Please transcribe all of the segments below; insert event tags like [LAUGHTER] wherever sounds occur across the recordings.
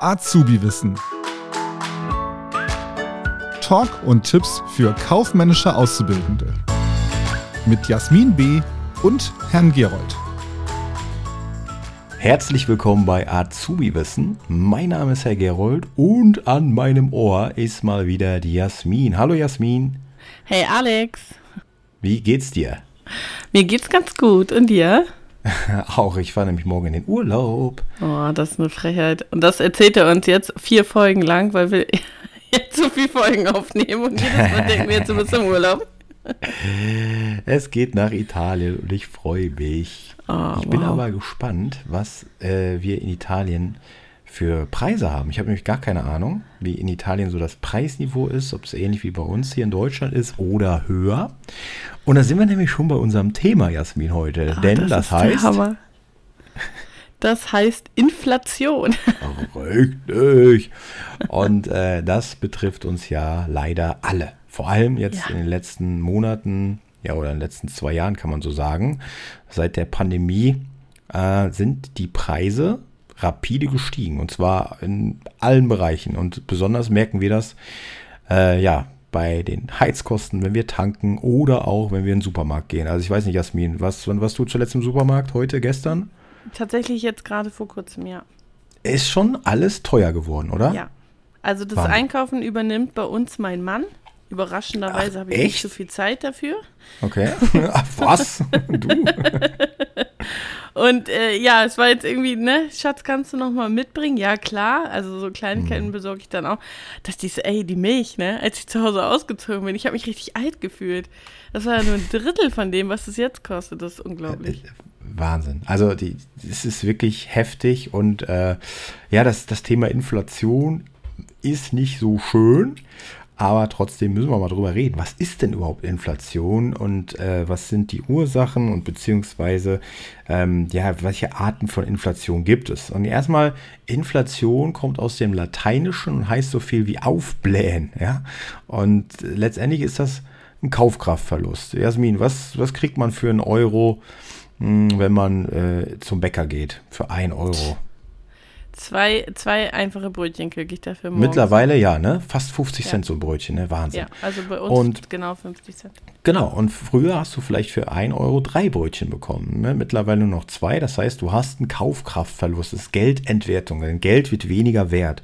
Azubi-Wissen. Talk und Tipps für kaufmännische Auszubildende. Mit Jasmin B. und Herrn Gerold. Herzlich willkommen bei Azubi-Wissen. Mein Name ist Herr Gerold und an meinem Ohr ist mal wieder die Jasmin. Hallo Jasmin. Hey Alex. Wie geht's dir? Mir geht's ganz gut. Und dir? [LAUGHS] Auch, ich fahre nämlich morgen in den Urlaub. Oh, das ist eine Frechheit. Und das erzählt er uns jetzt vier Folgen lang, weil wir [LAUGHS] jetzt so viele Folgen aufnehmen und jedes Mal denken wir jetzt, du bist im Urlaub. [LAUGHS] Es geht nach Italien und ich freue mich. Oh, ich bin wow. aber gespannt, was äh, wir in Italien für Preise haben. Ich habe nämlich gar keine Ahnung, wie in Italien so das Preisniveau ist, ob es ähnlich wie bei uns hier in Deutschland ist oder höher. Und da sind wir nämlich schon bei unserem Thema, Jasmin, heute. Oh, Denn das, das heißt. Das heißt Inflation. [LAUGHS] Richtig. Und äh, das betrifft uns ja leider alle. Vor allem jetzt ja. in den letzten Monaten, ja, oder in den letzten zwei Jahren kann man so sagen. Seit der Pandemie äh, sind die Preise rapide gestiegen und zwar in allen Bereichen und besonders merken wir das äh, ja bei den Heizkosten, wenn wir tanken oder auch wenn wir in den Supermarkt gehen. Also ich weiß nicht, Jasmin, was, wann warst du zuletzt im Supermarkt? Heute, gestern? Tatsächlich jetzt gerade vor kurzem, ja. Ist schon alles teuer geworden, oder? Ja. Also das Wahnsinn. Einkaufen übernimmt bei uns mein Mann. Überraschenderweise habe ich nicht so viel Zeit dafür. Okay. [LAUGHS] Ach, was? du? [LAUGHS] Und äh, ja, es war jetzt irgendwie, ne, Schatz, kannst du noch mal mitbringen? Ja, klar. Also so Kleinigkeiten mhm. besorge ich dann auch. Dass die so, ey, die Milch, ne, als ich zu Hause ausgezogen bin, ich habe mich richtig alt gefühlt. Das war ja nur ein Drittel von dem, was es jetzt kostet. Das ist unglaublich. Äh, Wahnsinn. Also die, es ist wirklich heftig und äh, ja, das, das Thema Inflation ist nicht so schön. Aber trotzdem müssen wir mal drüber reden. Was ist denn überhaupt Inflation und äh, was sind die Ursachen und beziehungsweise ähm, ja, welche Arten von Inflation gibt es? Und erstmal, Inflation kommt aus dem Lateinischen und heißt so viel wie aufblähen. Ja? Und letztendlich ist das ein Kaufkraftverlust. Jasmin, was, was kriegt man für einen Euro, mh, hm, wenn man äh, zum Bäcker geht? Für ein Euro? Zwei, zwei einfache Brötchen kriege ich dafür morgens. Mittlerweile ja, ne? Fast 50 ja. Cent so ein Brötchen, ne? Wahnsinn. Ja, also bei uns und, genau 50 Cent. Genau, und früher hast du vielleicht für 1 Euro drei Brötchen bekommen. Ne? Mittlerweile nur noch zwei. Das heißt, du hast einen Kaufkraftverlust, das ist Geldentwertung. Dein Geld wird weniger wert.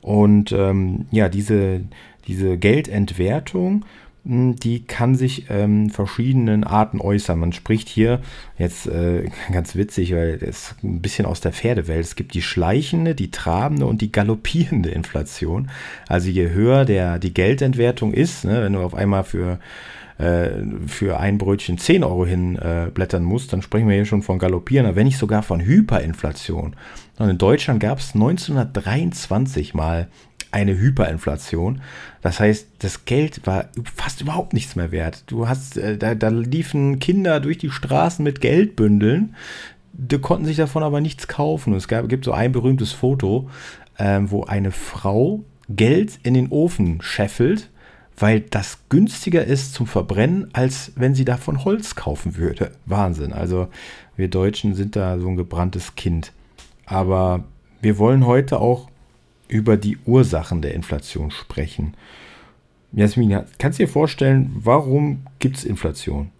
Und ähm, ja, diese, diese Geldentwertung die kann sich ähm, verschiedenen Arten äußern. Man spricht hier jetzt äh, [LAUGHS] ganz witzig, weil ist ein bisschen aus der Pferdewelt. Es gibt die schleichende, die trabende und die galoppierende Inflation. Also je höher der, die Geldentwertung ist, ne, wenn du auf einmal für äh, für ein Brötchen 10 Euro hinblättern äh, musst, dann sprechen wir hier schon von Galoppieren, wenn nicht sogar von Hyperinflation. Und in Deutschland gab es 1923 mal eine Hyperinflation. Das heißt, das Geld war fast überhaupt nichts mehr wert. Du hast, äh, da, da liefen Kinder durch die Straßen mit Geldbündeln, die konnten sich davon aber nichts kaufen. Es gab, gibt so ein berühmtes Foto, ähm, wo eine Frau Geld in den Ofen scheffelt, weil das günstiger ist zum Verbrennen, als wenn sie davon Holz kaufen würde. Wahnsinn. Also wir Deutschen sind da so ein gebranntes Kind. Aber wir wollen heute auch über die Ursachen der Inflation sprechen. Jasmin, kannst du dir vorstellen, warum gibt es Inflation?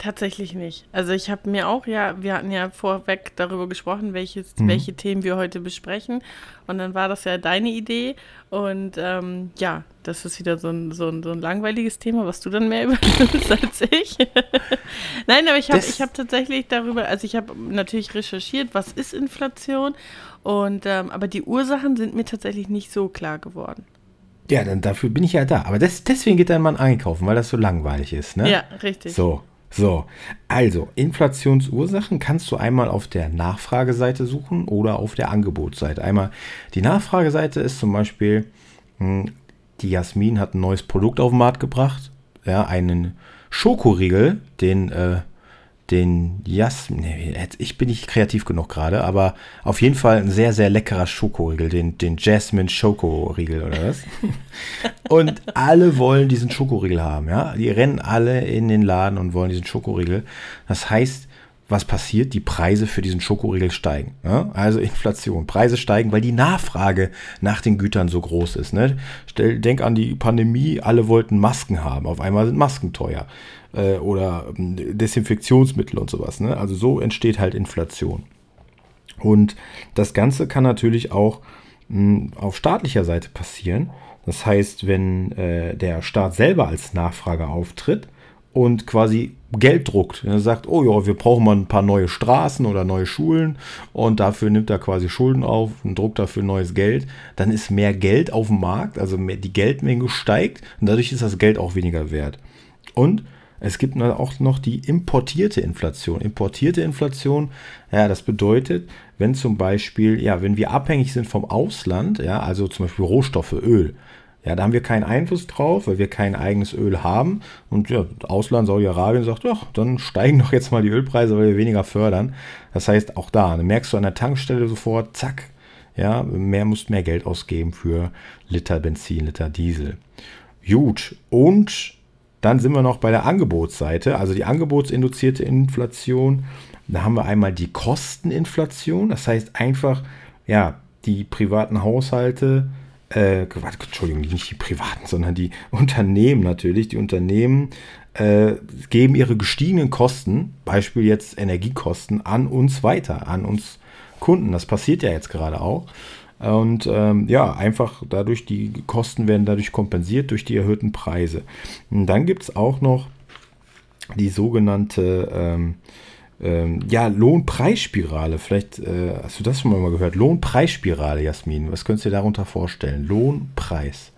Tatsächlich nicht. Also ich habe mir auch, ja, wir hatten ja vorweg darüber gesprochen, welches, mhm. welche Themen wir heute besprechen. Und dann war das ja deine Idee. Und ähm, ja, das ist wieder so ein, so, ein, so ein langweiliges Thema, was du dann mehr übernimmst als ich. Nein, aber ich habe hab tatsächlich darüber, also ich habe natürlich recherchiert, was ist Inflation. Und ähm, aber die Ursachen sind mir tatsächlich nicht so klar geworden. Ja, dann dafür bin ich ja da. Aber das, deswegen geht dein Mann einkaufen, weil das so langweilig ist, ne? Ja, richtig. So. So, also Inflationsursachen kannst du einmal auf der Nachfrageseite suchen oder auf der Angebotsseite. Einmal die Nachfrageseite ist zum Beispiel, hm, die Jasmin hat ein neues Produkt auf den Markt gebracht, ja, einen Schokoriegel, den äh, den Jasmin, nee, ich bin nicht kreativ genug gerade, aber auf jeden Fall ein sehr, sehr leckerer Schokoriegel, den, den Jasmine Schokoriegel oder was? [LAUGHS] und alle wollen diesen Schokoriegel haben, ja. Die rennen alle in den Laden und wollen diesen Schokoriegel. Das heißt, was passiert? Die Preise für diesen Schokoriegel steigen. Ja? Also Inflation. Preise steigen, weil die Nachfrage nach den Gütern so groß ist. Ne? Stell, denk an die Pandemie, alle wollten Masken haben. Auf einmal sind Masken teuer. Äh, oder ähm, Desinfektionsmittel und sowas. Ne? Also so entsteht halt Inflation. Und das Ganze kann natürlich auch mh, hm, auf staatlicher Seite passieren. Das heißt, wenn äh, der Staat selber als Nachfrager auftritt, und quasi Geld druckt. Er sagt, oh ja, wir brauchen mal ein paar neue Straßen oder neue Schulen und dafür nimmt er quasi Schulden auf und druckt dafür neues Geld. Dann ist mehr Geld auf dem Markt, also mehr, die Geldmenge steigt und dadurch ist das Geld auch weniger wert. Und es gibt auch noch die importierte Inflation. Importierte Inflation, ja, das bedeutet, wenn zum Beispiel, ja, wenn wir abhängig sind vom Ausland, ja, also zum Beispiel Rohstoffe, Öl, ja, da haben wir keinen Einfluss drauf, weil wir kein eigenes Öl haben. Und ja, Ausland, Saudi-Arabien sagt, ja, dann steigen doch jetzt mal die Ölpreise, weil wir weniger fördern. Das heißt, auch da, dann merkst du an der Tankstelle sofort, zack, ja, mehr musst mehr Geld ausgeben für Liter Benzin, Liter Diesel. Gut, und dann sind wir noch bei der Angebotsseite, also die angebotsinduzierte Inflation. Da haben wir einmal die Kosteninflation, das heißt einfach, ja, die privaten Haushalte äh, Entschuldigung, nicht die Privaten, sondern die Unternehmen natürlich, die Unternehmen äh, geben ihre gestiegenen Kosten, Beispiel jetzt Energiekosten, an uns weiter, an uns Kunden. Das passiert ja jetzt gerade auch. Und ähm, ja, einfach dadurch, die Kosten werden dadurch kompensiert durch die erhöhten Preise. Und dann gibt es auch noch die sogenannte ähm, ähm, ja, Lohnpreisspirale. Vielleicht äh, hast du das schon mal gehört. Lohnpreisspirale, Jasmin. Was könntest du dir darunter vorstellen? Lohnpreis.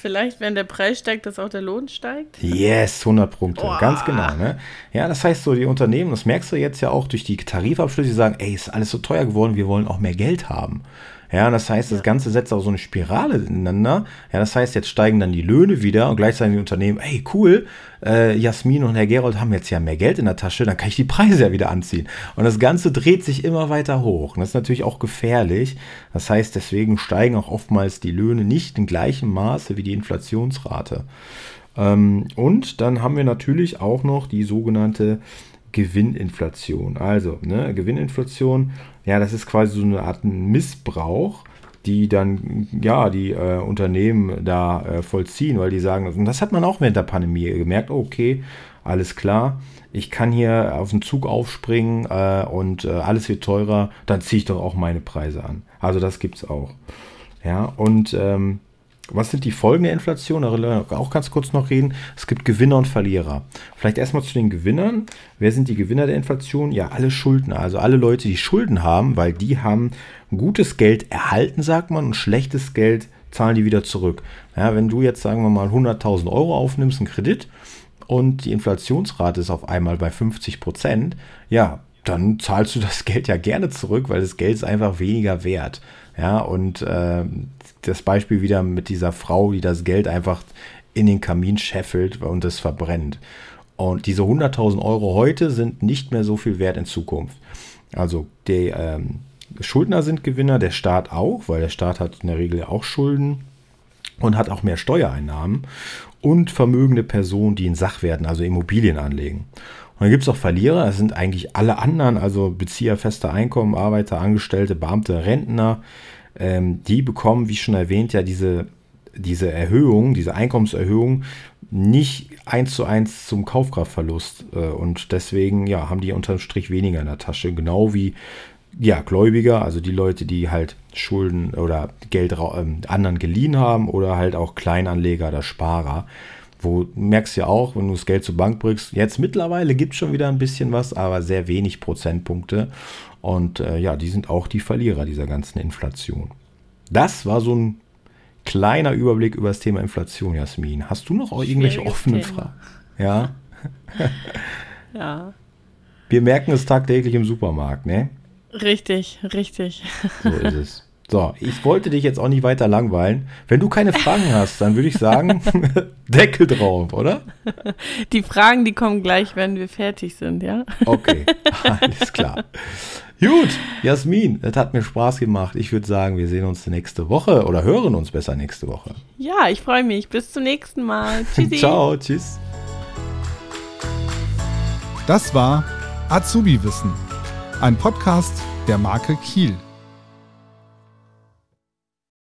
Vielleicht, wenn der Preis steigt, dass auch der Lohn steigt? Yes, 100 Punkte. Oh. Ganz genau. Ne? Ja, das heißt so, die Unternehmen, das merkst du jetzt ja auch durch die Tarifabschlüsse, die sagen, ey, ist alles so teuer geworden, wir wollen auch mehr Geld haben. Ja, das heißt, das Ganze setzt auch so eine Spirale ineinander. Ja, das heißt, jetzt steigen dann die Löhne wieder und gleichzeitig die Unternehmen, hey, cool, äh, Jasmin und Herr Gerold haben jetzt ja mehr Geld in der Tasche, dann kann ich die Preise ja wieder anziehen. Und das Ganze dreht sich immer weiter hoch. Und das ist natürlich auch gefährlich. Das heißt, deswegen steigen auch oftmals die Löhne nicht in gleichem Maße wie die Inflationsrate. Ähm, und dann haben wir natürlich auch noch die sogenannte Gewinninflation. Also, ne, Gewinninflation, ja, das ist quasi so eine Art Missbrauch, die dann, ja, die äh, Unternehmen da äh, vollziehen, weil die sagen, und das hat man auch während der Pandemie gemerkt, okay, alles klar, ich kann hier auf den Zug aufspringen äh, und äh, alles wird teurer, dann ziehe ich doch auch meine Preise an. Also das gibt es auch. Ja, und ähm, was sind die Folgen der Inflation? Darüber auch ganz kurz noch reden. Es gibt Gewinner und Verlierer. Vielleicht erstmal zu den Gewinnern. Wer sind die Gewinner der Inflation? Ja, alle Schuldner. Also alle Leute, die Schulden haben, weil die haben gutes Geld erhalten, sagt man, und schlechtes Geld zahlen die wieder zurück. Ja, wenn du jetzt, sagen wir mal, 100.000 Euro aufnimmst, einen Kredit, und die Inflationsrate ist auf einmal bei 50 Prozent, ja, dann zahlst du das [LAUGHS] Geld ja gerne zurück, weil das Geld ist einfach weniger wert. Ja, und äh, das Beispiel wieder mit dieser Frau, die das Geld einfach in den Kamin scheffelt und es verbrennt. Und diese 100.000 Euro heute sind nicht mehr so viel wert in Zukunft. Also die ähm, Schuldner sind Gewinner, der Staat auch, weil der Staat hat in der Regel auch Schulden und hat auch mehr Steuereinnahmen und vermögende Personen, die in Sachwerten, also Immobilien anlegen. Und dann gibt es auch Verlierer, das sind eigentlich alle anderen, also Bezieher fester Einkommen, Arbeiter, Angestellte, Beamte, Rentner, ähm, die bekommen, wie schon erwähnt, ja diese, diese Erhöhung, diese Einkommenserhöhung nicht eins zu eins zum Kaufkraftverlust. Äh, und deswegen ja, haben die unterm Strich weniger in der Tasche. Genau wie ja, Gläubiger, also die Leute, die halt Schulden oder Geld äh, anderen geliehen haben oder halt auch Kleinanleger oder Sparer. Wo merkst du ja auch, wenn du das Geld zur Bank bringst, jetzt mittlerweile gibt es schon wieder ein bisschen was, aber sehr wenig Prozentpunkte. Und äh, ja, die sind auch die Verlierer dieser ganzen Inflation. Das war so ein kleiner Überblick über das Thema Inflation, Jasmin. Hast du noch irgendwelche offenen Fragen? Ja. [LAUGHS] ja. Wir merken es tagtäglich im Supermarkt, ne? Richtig, richtig. So ist es. So, ich wollte dich jetzt auch nicht weiter langweilen. Wenn du keine Fragen hast, dann würde ich sagen, [LAUGHS] [LAUGHS] Deckel drauf, oder? Die Fragen, die kommen gleich, wenn wir fertig sind, ja? Okay, [LAUGHS] alles klar. Gut, Jasmin, es hat mir Spaß gemacht. Ich würde sagen, wir sehen uns nächste Woche oder hören uns besser nächste Woche. Ja, ich freue mich. Bis zum nächsten Mal. Tschüssi. Ciao, tschüss. Das war Azubi Wissen, ein Podcast der Marke Kiel.